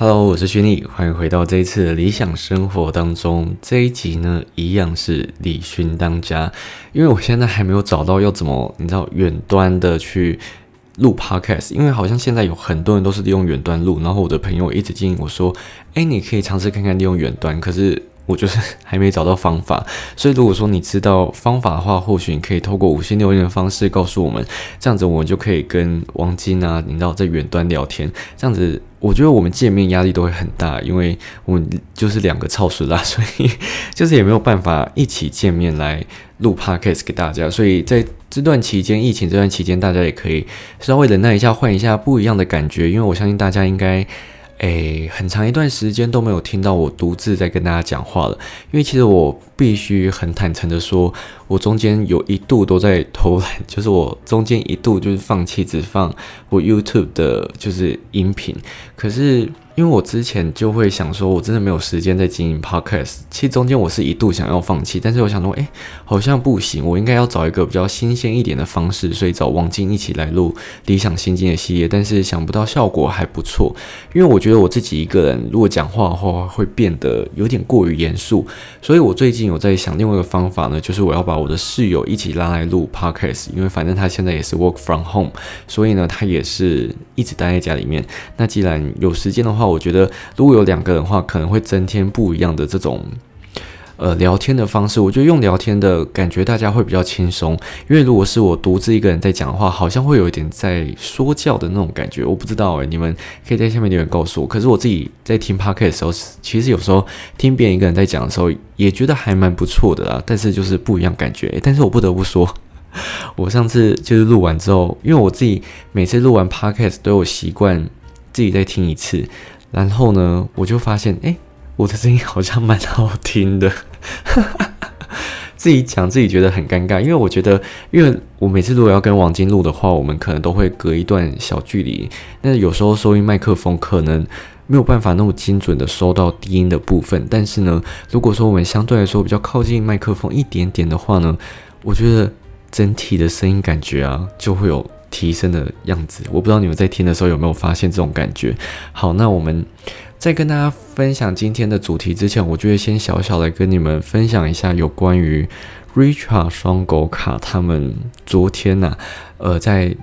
Hello，我是轩尼，欢迎回到这一次的理想生活当中。这一集呢，一样是李勋当家，因为我现在还没有找到要怎么，你知道远端的去录 Podcast，因为好像现在有很多人都是利用远端录，然后我的朋友一直建议我说，哎，你可以尝试看看利用远端，可是。我就是 还没找到方法，所以如果说你知道方法的话，或许你可以透过五星留言的方式告诉我们，这样子我们就可以跟王金啊，你知道在远端聊天，这样子我觉得我们见面压力都会很大，因为我们就是两个超时啦，所以就是也没有办法一起见面来录 podcast 给大家，所以在这段期间，疫情这段期间，大家也可以稍微忍耐一下，换一下不一样的感觉，因为我相信大家应该。诶，很长一段时间都没有听到我独自在跟大家讲话了，因为其实我必须很坦诚的说，我中间有一度都在偷懒，就是我中间一度就是放弃只放我 YouTube 的，就是音频，可是。因为我之前就会想说，我真的没有时间在经营 podcast。其实中间我是一度想要放弃，但是我想说，哎，好像不行，我应该要找一个比较新鲜一点的方式，所以找王晶一起来录理想新境的系列。但是想不到效果还不错，因为我觉得我自己一个人如果讲话的话，会变得有点过于严肃。所以我最近有在想另外一个方法呢，就是我要把我的室友一起拉来录 podcast，因为反正他现在也是 work from home，所以呢，他也是一直待在家里面。那既然有时间的话，我觉得如果有两个人的话，可能会增添不一样的这种呃聊天的方式。我觉得用聊天的感觉，大家会比较轻松。因为如果是我独自一个人在讲的话，好像会有一点在说教的那种感觉。我不知道诶，你们可以在下面留言告诉我。可是我自己在听 podcast 的时候，其实有时候听别人一个人在讲的时候，也觉得还蛮不错的啦。但是就是不一样感觉。但是我不得不说，我上次就是录完之后，因为我自己每次录完 podcast 都有习惯自己再听一次。然后呢，我就发现，哎，我的声音好像蛮好听的，自己讲自己觉得很尴尬，因为我觉得，因为我每次如果要跟王晶录的话，我们可能都会隔一段小距离，那有时候收音麦克风可能没有办法那么精准的收到低音的部分，但是呢，如果说我们相对来说比较靠近麦克风一点点的话呢，我觉得整体的声音感觉啊，就会有。提升的样子，我不知道你们在听的时候有没有发现这种感觉。好，那我们在跟大家分享今天的主题之前，我就会先小小的跟你们分享一下有关于 Richard 双狗卡他们昨天呐，呃，在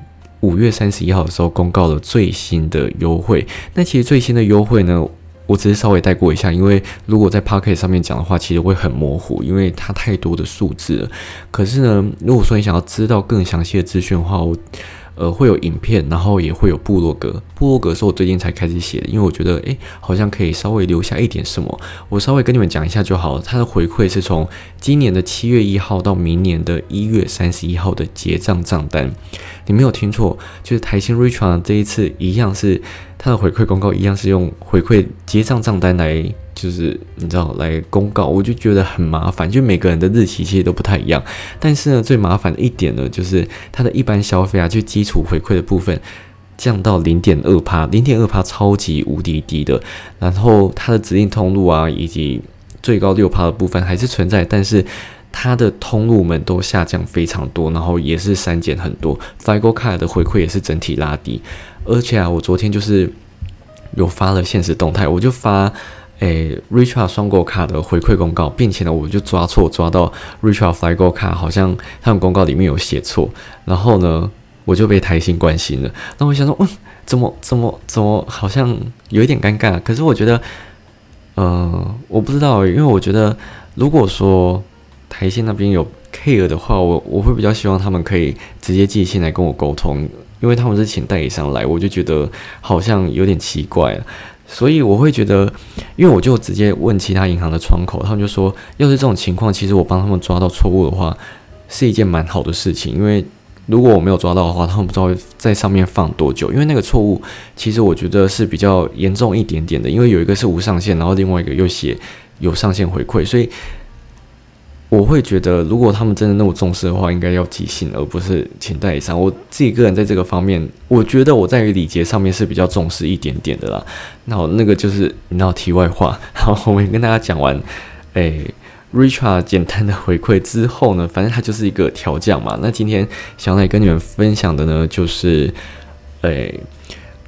五月三十一号的时候公告了最新的优惠。那其实最新的优惠呢？我只是稍微带过一下，因为如果在 p o c k e t 上面讲的话，其实会很模糊，因为它太多的数字了。可是呢，如果说你想要知道更详细的资讯的话，我。呃，会有影片，然后也会有部落格。部落格是我最近才开始写的，因为我觉得，诶，好像可以稍微留下一点什么。我稍微跟你们讲一下就好了。它的回馈是从今年的七月一号到明年的一月三十一号的结账账单。你没有听错，就是台新 Richard 这一次一样是它的回馈公告，一样是用回馈结账账单来。就是你知道来公告，我就觉得很麻烦，就每个人的日期其实都不太一样。但是呢，最麻烦的一点呢，就是它的一般消费啊，就基础回馈的部分降到零点二趴，零点二趴超级无敌低的。然后它的指定通路啊，以及最高六趴的部分还是存在，但是它的通路们都下降非常多，然后也是删减很多。FlyGo 卡的回馈也是整体拉低，而且啊，我昨天就是有发了现实动态，我就发。诶，Richard 双购卡的回馈公告，并且呢，我就抓错，抓到 Richard Flygo 卡好像他们公告里面有写错，然后呢，我就被台新关心了。那我想说，嗯，怎么怎么怎么好像有一点尴尬？可是我觉得，呃，我不知道，因为我觉得如果说台新那边有 care 的话，我我会比较希望他们可以直接寄信来跟我沟通，因为他们是请代理商来，我就觉得好像有点奇怪。所以我会觉得，因为我就直接问其他银行的窗口，他们就说，要是这种情况，其实我帮他们抓到错误的话，是一件蛮好的事情。因为如果我没有抓到的话，他们不知道在上面放多久。因为那个错误，其实我觉得是比较严重一点点的。因为有一个是无上限，然后另外一个又写有上限回馈，所以。我会觉得，如果他们真的那么重视的话，应该要即兴，而不是请代理商。我自己个人在这个方面，我觉得我在于礼节上面是比较重视一点点的啦。那我那个就是你知道题外话。好，我们跟大家讲完，诶，Richard 简单的回馈之后呢，反正它就是一个调降嘛。那今天想来跟你们分享的呢，就是诶。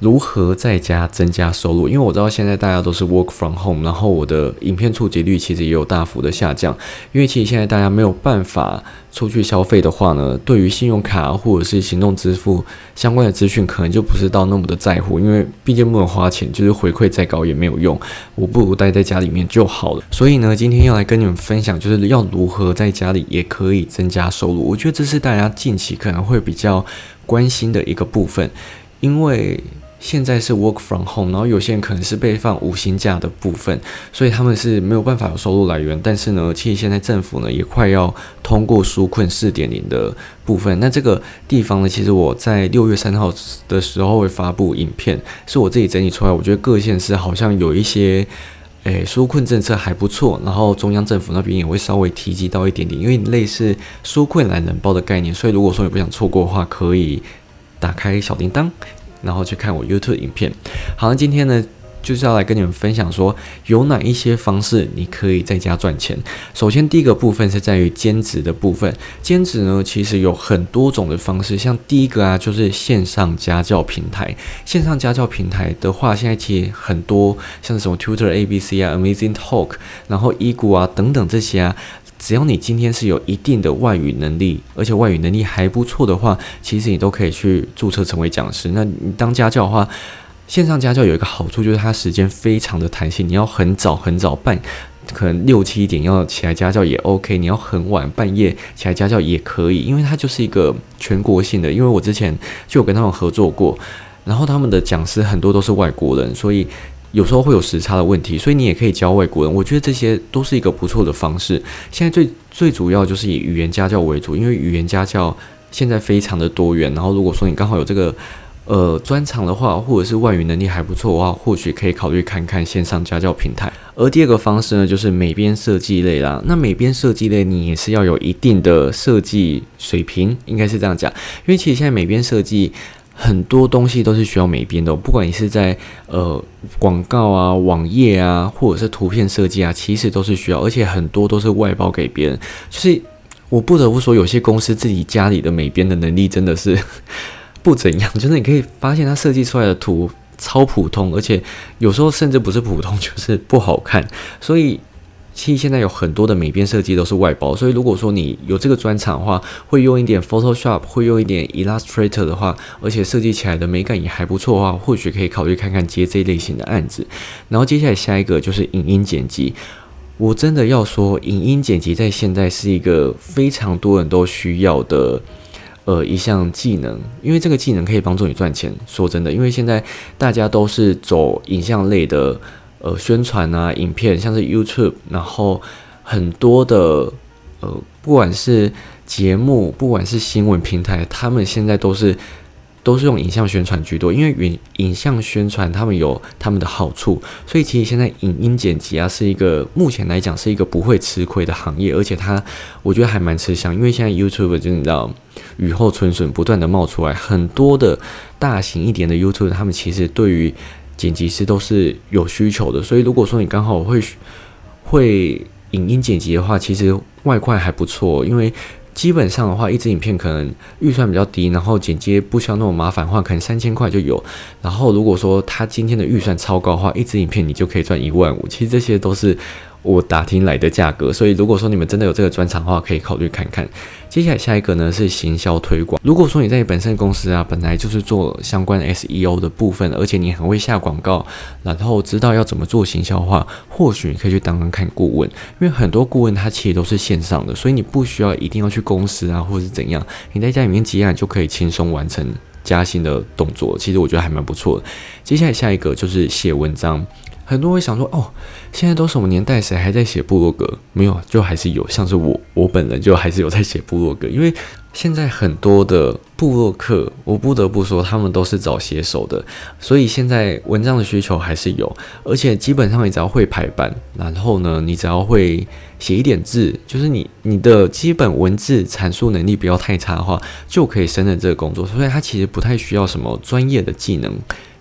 如何在家增加收入？因为我知道现在大家都是 work from home，然后我的影片触及率其实也有大幅的下降。因为其实现在大家没有办法出去消费的话呢，对于信用卡或者是行动支付相关的资讯，可能就不是到那么的在乎。因为毕竟不能花钱，就是回馈再高也没有用，我不如待在家里面就好了。所以呢，今天要来跟你们分享，就是要如何在家里也可以增加收入。我觉得这是大家近期可能会比较关心的一个部分，因为。现在是 work from home，然后有些人可能是被放五星假的部分，所以他们是没有办法有收入来源。但是呢，其实现在政府呢也快要通过纾困四点零的部分。那这个地方呢，其实我在六月三号的时候会发布影片，是我自己整理出来。我觉得各县市好像有一些，诶，纾困政策还不错，然后中央政府那边也会稍微提及到一点点，因为类似纾困懒人包的概念。所以如果说你不想错过的话，可以打开小铃铛。然后去看我 YouTube 影片。好，那今天呢，就是要来跟你们分享说，有哪一些方式你可以在家赚钱。首先，第一个部分是在于兼职的部分。兼职呢，其实有很多种的方式。像第一个啊，就是线上家教平台。线上家教平台的话，现在其实很多，像什么 Tutor ABC 啊、Amazing Talk，然后 e 股啊等等这些啊。只要你今天是有一定的外语能力，而且外语能力还不错的话，其实你都可以去注册成为讲师。那你当家教的话，线上家教有一个好处就是它时间非常的弹性。你要很早很早办，可能六七点要起来家教也 OK。你要很晚半夜起来家教也可以，因为它就是一个全国性的。因为我之前就有跟他们合作过，然后他们的讲师很多都是外国人，所以。有时候会有时差的问题，所以你也可以教外国人。我觉得这些都是一个不错的方式。现在最最主要就是以语言家教为主，因为语言家教现在非常的多元。然后如果说你刚好有这个呃专长的话，或者是外语能力还不错的话，或许可以考虑看看线上家教平台。而第二个方式呢，就是美编设计类啦。那美编设计类你也是要有一定的设计水平，应该是这样讲。因为其实现在美编设计。很多东西都是需要美编的，不管你是在呃广告啊、网页啊，或者是图片设计啊，其实都是需要，而且很多都是外包给别人。就是我不得不说，有些公司自己家里的美编的能力真的是 不怎样，就是你可以发现他设计出来的图超普通，而且有时候甚至不是普通，就是不好看，所以。其实现在有很多的美编设计都是外包，所以如果说你有这个专长的话，会用一点 Photoshop，会用一点 Illustrator 的话，而且设计起来的美感也还不错的话，或许可以考虑看看接这类型的案子。然后接下来下一个就是影音剪辑，我真的要说，影音剪辑在现在是一个非常多人都需要的呃一项技能，因为这个技能可以帮助你赚钱。说真的，因为现在大家都是走影像类的。呃，宣传啊，影片像是 YouTube，然后很多的呃，不管是节目，不管是新闻平台，他们现在都是都是用影像宣传居多，因为影影像宣传他们有他们的好处，所以其实现在影音剪辑啊，是一个目前来讲是一个不会吃亏的行业，而且它我觉得还蛮吃香，因为现在 YouTube 就你知道雨后春笋不断的冒出来，很多的大型一点的 YouTube，他们其实对于剪辑师都是有需求的，所以如果说你刚好会会影音剪辑的话，其实外快还不错，因为基本上的话，一支影片可能预算比较低，然后剪接不需要那么麻烦的话，可能三千块就有。然后如果说他今天的预算超高的话，一支影片你就可以赚一万五。其实这些都是。我打听来的价格，所以如果说你们真的有这个专长的话，可以考虑看看。接下来下一个呢是行销推广。如果说你在本身公司啊，本来就是做相关 SEO 的部分，而且你很会下广告，然后知道要怎么做行销的话，或许你可以去当当看顾问。因为很多顾问他其实都是线上的，所以你不需要一定要去公司啊，或者是怎样，你在家里面接案就可以轻松完成加薪的动作。其实我觉得还蛮不错的。接下来下一个就是写文章。很多人会想说，哦，现在都什么年代，谁还在写部落格？没有，就还是有，像是我，我本人就还是有在写部落格。因为现在很多的部落客，我不得不说，他们都是找写手的，所以现在文章的需求还是有。而且基本上你只要会排版，然后呢，你只要会写一点字，就是你你的基本文字阐述能力不要太差的话，就可以胜任这个工作。所以它其实不太需要什么专业的技能。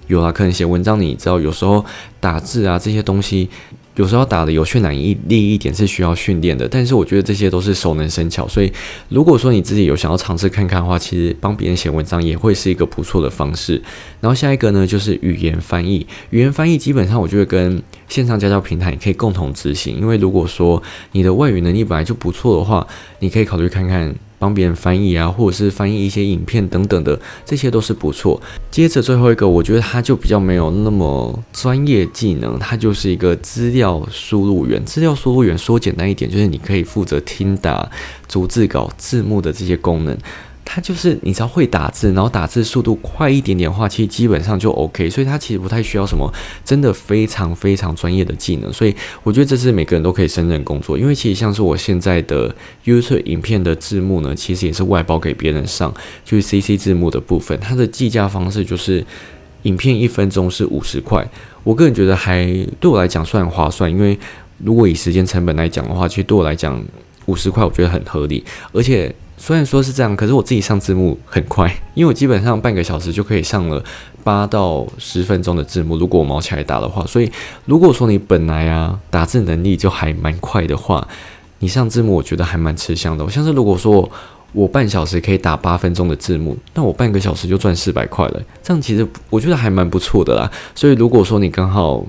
有啊，可能写文章，你知道有时候打字啊这些东西，有时候打的有渲染力一点是需要训练的，但是我觉得这些都是熟能生巧。所以如果说你自己有想要尝试看看的话，其实帮别人写文章也会是一个不错的方式。然后下一个呢，就是语言翻译。语言翻译基本上我觉得跟线上家教平台也可以共同执行，因为如果说你的外语能力本来就不错的话，你可以考虑看看。帮别人翻译啊，或者是翻译一些影片等等的，这些都是不错。接着最后一个，我觉得它就比较没有那么专业技能，它就是一个资料输入员。资料输入员说简单一点，就是你可以负责听打、逐字稿、字幕的这些功能。它就是你只要会打字，然后打字速度快一点点的话，其实基本上就 OK。所以它其实不太需要什么真的非常非常专业的技能。所以我觉得这是每个人都可以胜任工作。因为其实像是我现在的 YouTube 影片的字幕呢，其实也是外包给别人上，就是 CC 字幕的部分。它的计价方式就是影片一分钟是五十块。我个人觉得还对我来讲算划算，因为如果以时间成本来讲的话，其实对我来讲五十块我觉得很合理，而且。虽然说是这样，可是我自己上字幕很快，因为我基本上半个小时就可以上了八到十分钟的字幕。如果我毛起来打的话，所以如果说你本来啊打字能力就还蛮快的话，你上字幕我觉得还蛮吃香的。像是如果说我半小时可以打八分钟的字幕，那我半个小时就赚四百块了，这样其实我觉得还蛮不错的啦。所以如果说你刚好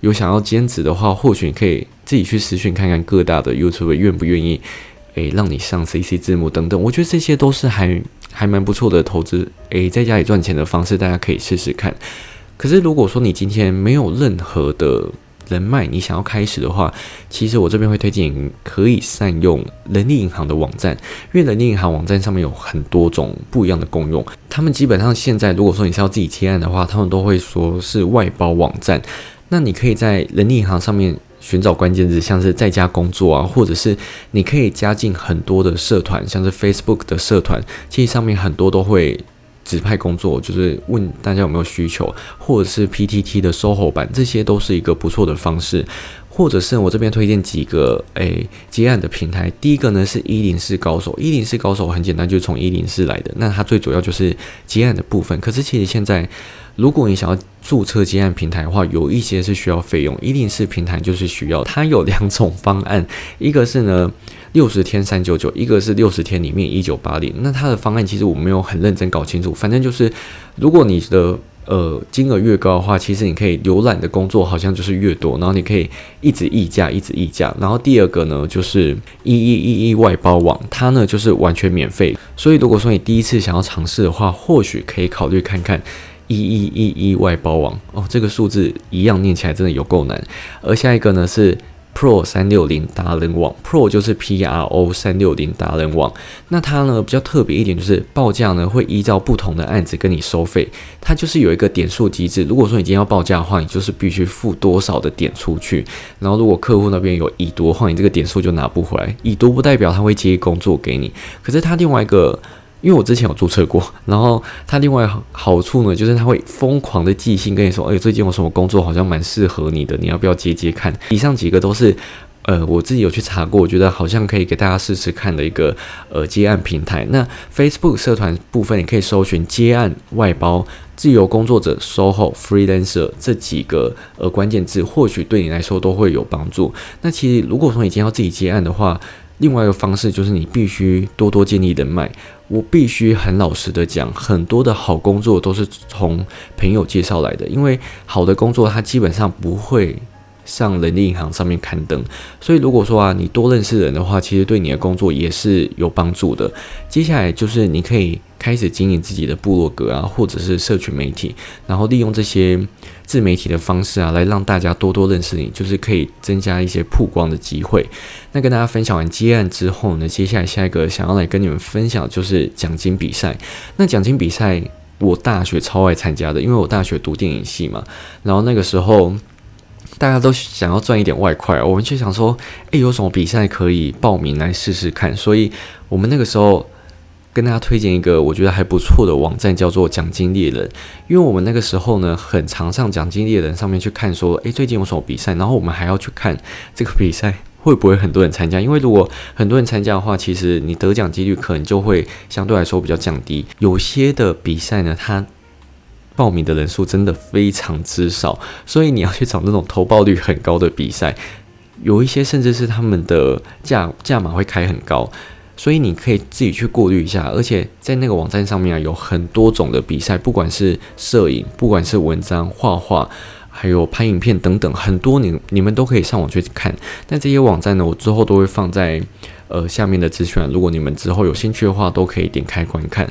有想要兼职的话，或许你可以自己去私讯看看各大的 YouTube 愿不愿意。诶，让你上 CC 字幕等等，我觉得这些都是还还蛮不错的投资。诶，在家里赚钱的方式，大家可以试试看。可是如果说你今天没有任何的人脉，你想要开始的话，其实我这边会推荐可以善用人力银行的网站，因为人力银行网站上面有很多种不一样的功用。他们基本上现在如果说你是要自己接案的话，他们都会说是外包网站。那你可以在人力银行上面。寻找关键字，像是在家工作啊，或者是你可以加进很多的社团，像是 Facebook 的社团，其实上面很多都会指派工作，就是问大家有没有需求，或者是 PTT 的 SOHO 版，这些都是一个不错的方式。或者是我这边推荐几个诶接案的平台，第一个呢是一零四高手，一零四高手很简单，就是从一零四来的，那它最主要就是接案的部分。可是其实现在，如果你想要注册接案平台的话，有一些是需要费用，一零四平台就是需要，它有两种方案，一个是呢六十天三九九，一个是六十天里面一九八零。那它的方案其实我没有很认真搞清楚，反正就是如果你的。呃，金额越高的话，其实你可以浏览的工作好像就是越多，然后你可以一直议价，一直议价。然后第二个呢，就是一一一一外包网，它呢就是完全免费。所以如果说你第一次想要尝试的话，或许可以考虑看看一一一一外包网哦，这个数字一样念起来真的有够难。而下一个呢是。Pro 三六零达人网，Pro 就是 P R O 三六零达人网。那它呢比较特别一点，就是报价呢会依照不同的案子跟你收费。它就是有一个点数机制。如果说你今天要报价的话，你就是必须付多少的点出去。然后如果客户那边有已读的话，你这个点数就拿不回来。已读不代表他会接工作给你。可是它另外一个。因为我之前有注册过，然后它另外好处呢，就是它会疯狂的寄信跟你说，哎，最近有什么工作好像蛮适合你的，你要不要接接看？以上几个都是，呃，我自己有去查过，我觉得好像可以给大家试试看的一个呃接案平台。那 Facebook 社团部分，你可以搜寻接案外包、自由工作者、SOHO、Freelancer 这几个呃关键字，或许对你来说都会有帮助。那其实如果说你今天要自己接案的话，另外一个方式就是你必须多多建立人脉。我必须很老实的讲，很多的好工作都是从朋友介绍来的。因为好的工作，它基本上不会上人力银行上面刊登。所以如果说啊，你多认识人的话，其实对你的工作也是有帮助的。接下来就是你可以开始经营自己的部落格啊，或者是社群媒体，然后利用这些。自媒体的方式啊，来让大家多多认识你，就是可以增加一些曝光的机会。那跟大家分享完接案之后呢，接下来下一个想要来跟你们分享就是奖金比赛。那奖金比赛，我大学超爱参加的，因为我大学读电影系嘛。然后那个时候大家都想要赚一点外快，我们就想说，诶，有什么比赛可以报名来试试看？所以我们那个时候。跟大家推荐一个我觉得还不错的网站，叫做奖金猎人。因为我们那个时候呢，很常上奖金猎人上面去看，说，诶，最近有什么比赛？然后我们还要去看这个比赛会不会很多人参加。因为如果很多人参加的话，其实你得奖几率可能就会相对来说比较降低。有些的比赛呢，它报名的人数真的非常之少，所以你要去找那种投报率很高的比赛，有一些甚至是他们的价价码会开很高，所以你可以自己去过滤一下。而且在那个网站上面啊，有很多种的比赛，不管是摄影，不管是文章、画画，还有拍影片等等，很多你你们都可以上网去看。那这些网站呢，我之后都会放在呃下面的资讯，如果你们之后有兴趣的话，都可以点开观看。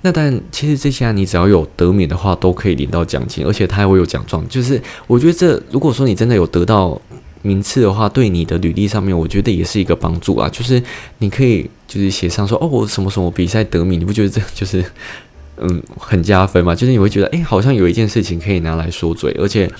那但其实这些啊，你只要有得名的话，都可以领到奖金，而且它还会有奖状。就是我觉得这，如果说你真的有得到名次的话，对你的履历上面，我觉得也是一个帮助啊。就是你可以就是写上说，哦，我什么什么比赛得名，你不觉得这就是嗯很加分吗？就是你会觉得，哎，好像有一件事情可以拿来说嘴，而且。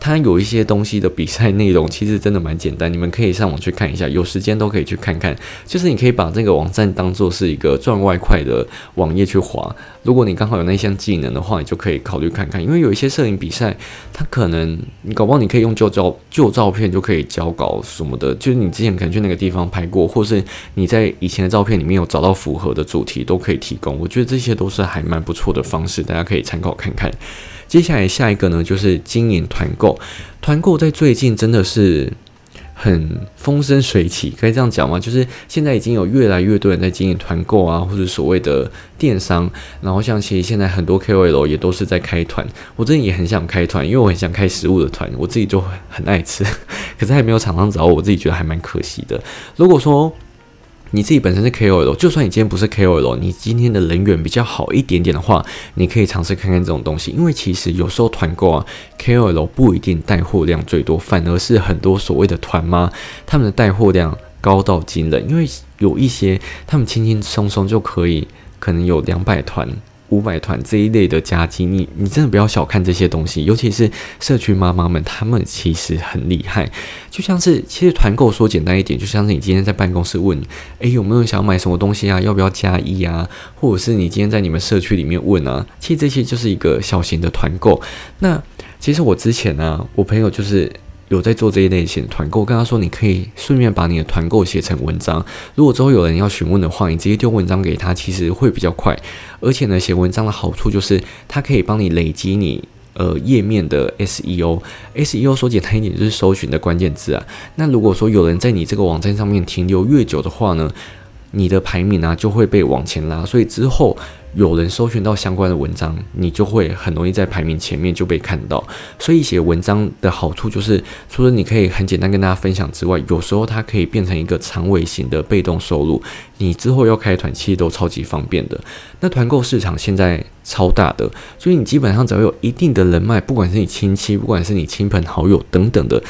它有一些东西的比赛内容，其实真的蛮简单，你们可以上网去看一下，有时间都可以去看看。就是你可以把这个网站当做是一个赚外快的网页去划。如果你刚好有那项技能的话，你就可以考虑看看。因为有一些摄影比赛，它可能你搞不好你可以用旧照旧照片就可以交稿什么的，就是你之前可能去那个地方拍过，或是你在以前的照片里面有找到符合的主题，都可以提供。我觉得这些都是还蛮不错的方式，大家可以参考看看。接下来下一个呢，就是经营团购。团购在最近真的是很风生水起，可以这样讲吗？就是现在已经有越来越多人在经营团购啊，或者所谓的电商。然后像其实现在很多 KOL 也都是在开团，我真的也很想开团，因为我很想开食物的团，我自己就很爱吃，可是还没有厂商找我，我自己觉得还蛮可惜的。如果说你自己本身是 KOL，就算你今天不是 KOL，你今天的人缘比较好一点点的话，你可以尝试看看这种东西。因为其实有时候团购啊，KOL 不一定带货量最多，反而是很多所谓的团妈，他们的带货量高到惊人。因为有一些他们轻轻松松就可以，可能有两百团。五百团这一类的加金，你你真的不要小看这些东西，尤其是社区妈妈们，她们其实很厉害。就像是其实团购说简单一点，就像是你今天在办公室问，诶，有没有想买什么东西啊？要不要加一啊？或者是你今天在你们社区里面问啊，其实这些就是一个小型的团购。那其实我之前呢，我朋友就是。有在做这一类型的团购，跟他说你可以顺便把你的团购写成文章。如果之后有人要询问的话，你直接丢文章给他，其实会比较快。而且呢，写文章的好处就是它可以帮你累积你呃页面的 SEO。SEO 说简单一点就是搜寻的关键字啊。那如果说有人在你这个网站上面停留越久的话呢，你的排名啊就会被往前拉。所以之后。有人搜寻到相关的文章，你就会很容易在排名前面就被看到。所以写文章的好处就是，除了你可以很简单跟大家分享之外，有时候它可以变成一个长尾型的被动收入。你之后要开团，其实都超级方便的。那团购市场现在超大的，所以你基本上只要有一定的人脉，不管是你亲戚，不管是你亲朋好友等等的。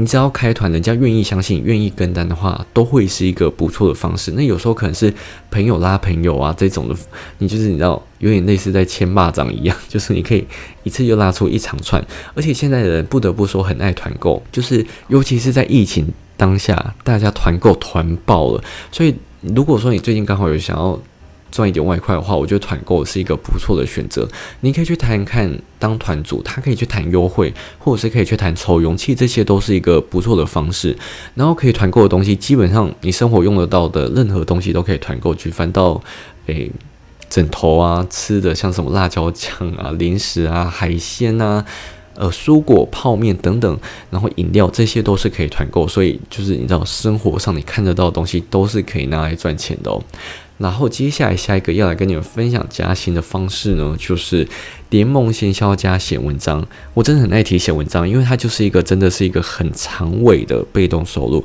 你只要开团，人家愿意相信、愿意跟单的话，都会是一个不错的方式。那有时候可能是朋友拉朋友啊，这种的，你就是你知道，有点类似在牵蚂蚱一样，就是你可以一次就拉出一长串。而且现在的人不得不说很爱团购，就是尤其是在疫情当下，大家团购团爆了。所以如果说你最近刚好有想要，赚一点外快的话，我觉得团购是一个不错的选择。你可以去谈看当团主，他可以去谈优惠，或者是可以去谈抽容器，这些都是一个不错的方式。然后可以团购的东西，基本上你生活用得到的任何东西都可以团购去翻到，诶，枕头啊，吃的像什么辣椒酱啊、零食啊、海鲜啊、呃，蔬果、泡面等等，然后饮料这些都是可以团购。所以就是你知道，生活上你看得到的东西都是可以拿来赚钱的哦。然后接下来下一个要来跟你们分享加薪的方式呢，就是联盟行销加写文章。我真的很爱提写文章，因为它就是一个真的是一个很长尾的被动收入。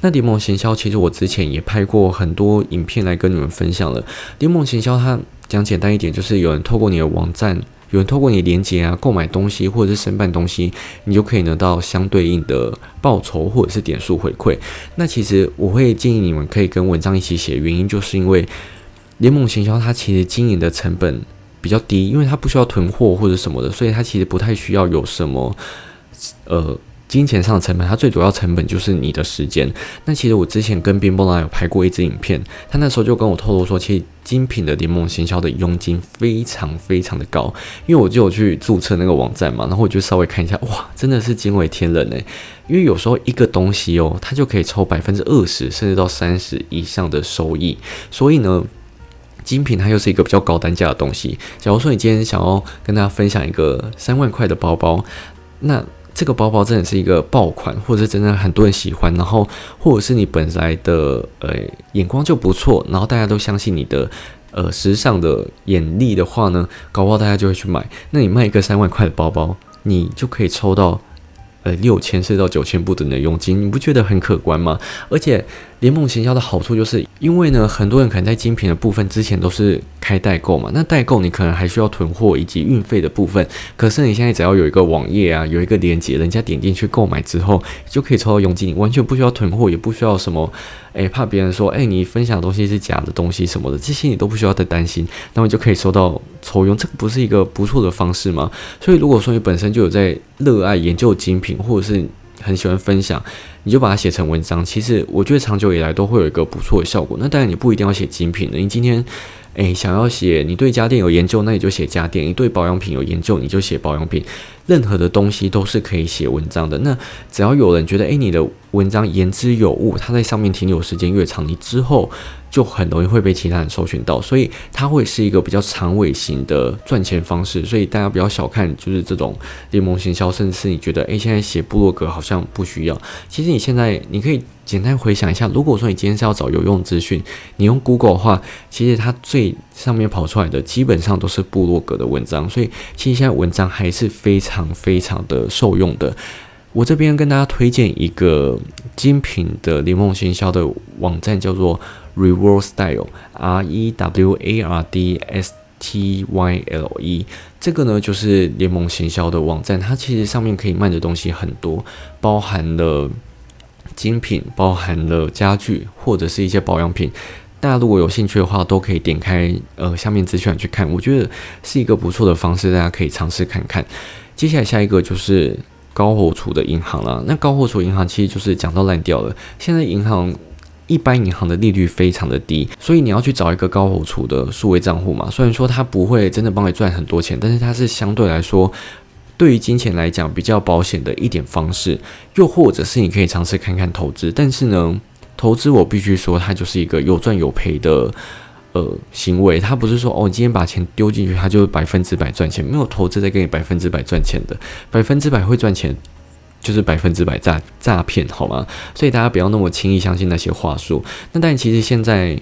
那联盟行销其实我之前也拍过很多影片来跟你们分享了。联盟行销它讲简单一点，就是有人透过你的网站。有人透过你连接啊购买东西或者是申办东西，你就可以得到相对应的报酬或者是点数回馈。那其实我会建议你们可以跟文章一起写，原因就是因为联盟行销它其实经营的成本比较低，因为它不需要囤货或者什么的，所以它其实不太需要有什么呃。金钱上的成本，它最主要成本就是你的时间。那其实我之前跟冰波拉有拍过一支影片，他那时候就跟我透露说，其实精品的联盟行销的佣金非常非常的高。因为我就有去注册那个网站嘛，然后我就稍微看一下，哇，真的是惊为天人诶。因为有时候一个东西哦，它就可以抽百分之二十甚至到三十以上的收益，所以呢。精品它又是一个比较高单价的东西。假如说你今天想要跟大家分享一个三万块的包包，那这个包包真的是一个爆款，或者是真的很多人喜欢，然后或者是你本来的呃眼光就不错，然后大家都相信你的呃时尚的眼力的话呢，搞不好大家就会去买。那你卖一个三万块的包包，你就可以抽到呃六千甚至到九千不等的佣金，你不觉得很可观吗？而且。联盟行销的好处就是，因为呢，很多人可能在精品的部分之前都是开代购嘛，那代购你可能还需要囤货以及运费的部分。可是你现在只要有一个网页啊，有一个链接，人家点进去购买之后，就可以抽到佣金，完全不需要囤货，也不需要什么，诶，怕别人说，诶，你分享的东西是假的东西什么的，这些你都不需要再担心，那么就可以收到抽佣，这个不是一个不错的方式吗？所以如果说你本身就有在热爱研究精品，或者是很喜欢分享。你就把它写成文章，其实我觉得长久以来都会有一个不错的效果。那当然你不一定要写精品的，你今天。诶，想要写你对家电有研究，那你就写家电；你对保养品有研究，你就写保养品。任何的东西都是可以写文章的。那只要有人觉得，诶，你的文章言之有物，他在上面停留时间越长，你之后就很容易会被其他人搜寻到，所以它会是一个比较长尾型的赚钱方式。所以大家不要小看，就是这种联盟行销，甚至是你觉得，诶，现在写部落格好像不需要。其实你现在你可以。简单回想一下，如果说你今天是要找有用资讯，你用 Google 的话，其实它最上面跑出来的基本上都是部落格的文章，所以其实现在文章还是非常非常的受用的。我这边跟大家推荐一个精品的联盟行销的网站，叫做 Reward Style，R E W A R D S T Y L E，这个呢就是联盟行销的网站，它其实上面可以卖的东西很多，包含了。精品包含了家具或者是一些保养品，大家如果有兴趣的话，都可以点开呃下面资讯去看，我觉得是一个不错的方式，大家可以尝试看看。接下来下一个就是高活储的银行了，那高活储银行其实就是讲到烂掉了。现在银行一般银行的利率非常的低，所以你要去找一个高活储的数位账户嘛，虽然说它不会真的帮你赚很多钱，但是它是相对来说。对于金钱来讲，比较保险的一点方式，又或者是你可以尝试看看投资。但是呢，投资我必须说，它就是一个有赚有赔的呃行为。它不是说哦，你今天把钱丢进去，它就百分之百赚钱。没有投资在给你百分之百赚钱的，百分之百会赚钱就是百分之百诈诈骗，好吗？所以大家不要那么轻易相信那些话术。那但其实现在。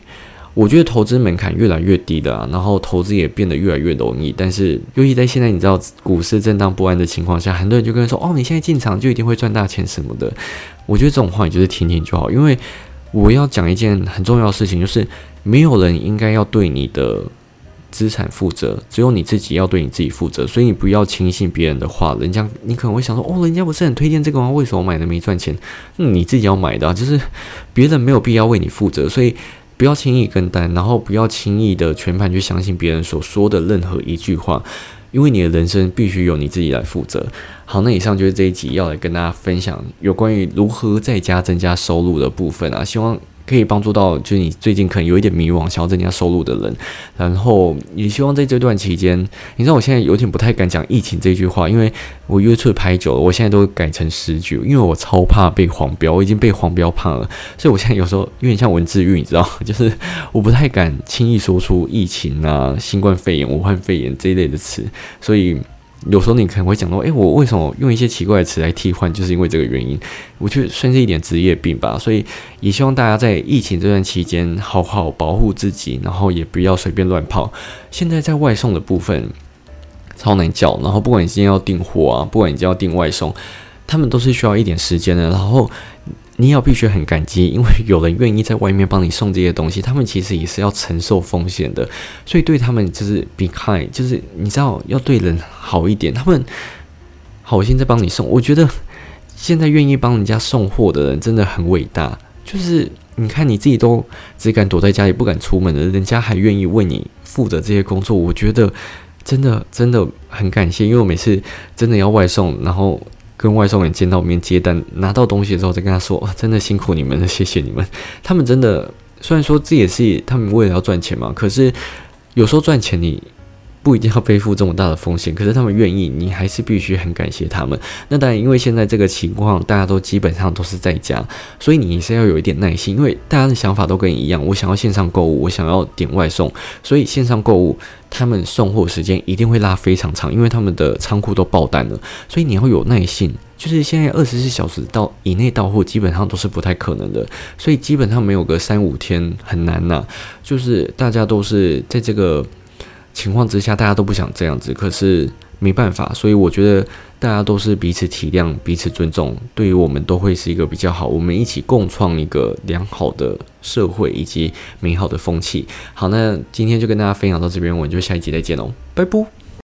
我觉得投资门槛越来越低的啊，然后投资也变得越来越容易。但是，尤其在现在你知道股市震荡不安的情况下，很多人就跟人说：“哦，你现在进场就一定会赚大钱什么的。”我觉得这种话你就是听听就好。因为我要讲一件很重要的事情，就是没有人应该要对你的资产负责，只有你自己要对你自己负责。所以你不要轻信别人的话。人家你可能会想说：“哦，人家不是很推荐这个吗？为什么买的没赚钱？”你自己要买的，就是别人没有必要为你负责。所以。不要轻易跟单，然后不要轻易的全盘去相信别人所说的任何一句话，因为你的人生必须由你自己来负责。好，那以上就是这一集要来跟大家分享有关于如何在家增加收入的部分啊，希望。可以帮助到，就是你最近可能有一点迷惘，想要增加收入的人，然后也希望在这段期间，你知道我现在有点不太敢讲疫情这句话，因为我约出拍久了，我现在都改成十句，因为我超怕被黄标，我已经被黄标怕了，所以我现在有时候有点像文字狱，你知道，就是我不太敢轻易说出疫情啊、新冠肺炎、武汉肺炎这一类的词，所以。有时候你可能会讲到，诶，我为什么用一些奇怪的词来替换？就是因为这个原因，我觉得算是一点职业病吧。所以也希望大家在疫情这段期间好好保护自己，然后也不要随便乱跑。现在在外送的部分超难叫，然后不管你今天要订货啊，不管你今天要订外送，他们都是需要一点时间的。然后。你要必须很感激，因为有人愿意在外面帮你送这些东西，他们其实也是要承受风险的，所以对他们就是 be kind，就是你知道要对人好一点。他们好心在帮你送，我觉得现在愿意帮人家送货的人真的很伟大。就是你看你自己都只敢躲在家里不敢出门的，人家还愿意为你负责这些工作，我觉得真的真的很感谢。因为我每次真的要外送，然后。跟外送员见到面接单，拿到东西的时候再跟他说：“真的辛苦你们了，谢谢你们。”他们真的虽然说这也是他们为了要赚钱嘛，可是有时候赚钱你不一定要背负这么大的风险，可是他们愿意，你还是必须很感谢他们。那当然，因为现在这个情况，大家都基本上都是在家，所以你是要有一点耐心，因为大家的想法都跟你一样，我想要线上购物，我想要点外送，所以线上购物他们送货时间一定会拉非常长，因为他们的仓库都爆单了，所以你要有耐性。就是现在二十四小时到以内到货，基本上都是不太可能的，所以基本上没有个三五天很难呐。就是大家都是在这个情况之下，大家都不想这样子，可是没办法，所以我觉得大家都是彼此体谅、彼此尊重，对于我们都会是一个比较好，我们一起共创一个良好的社会以及美好的风气。好，那今天就跟大家分享到这边，我们就下一集再见喽，拜拜。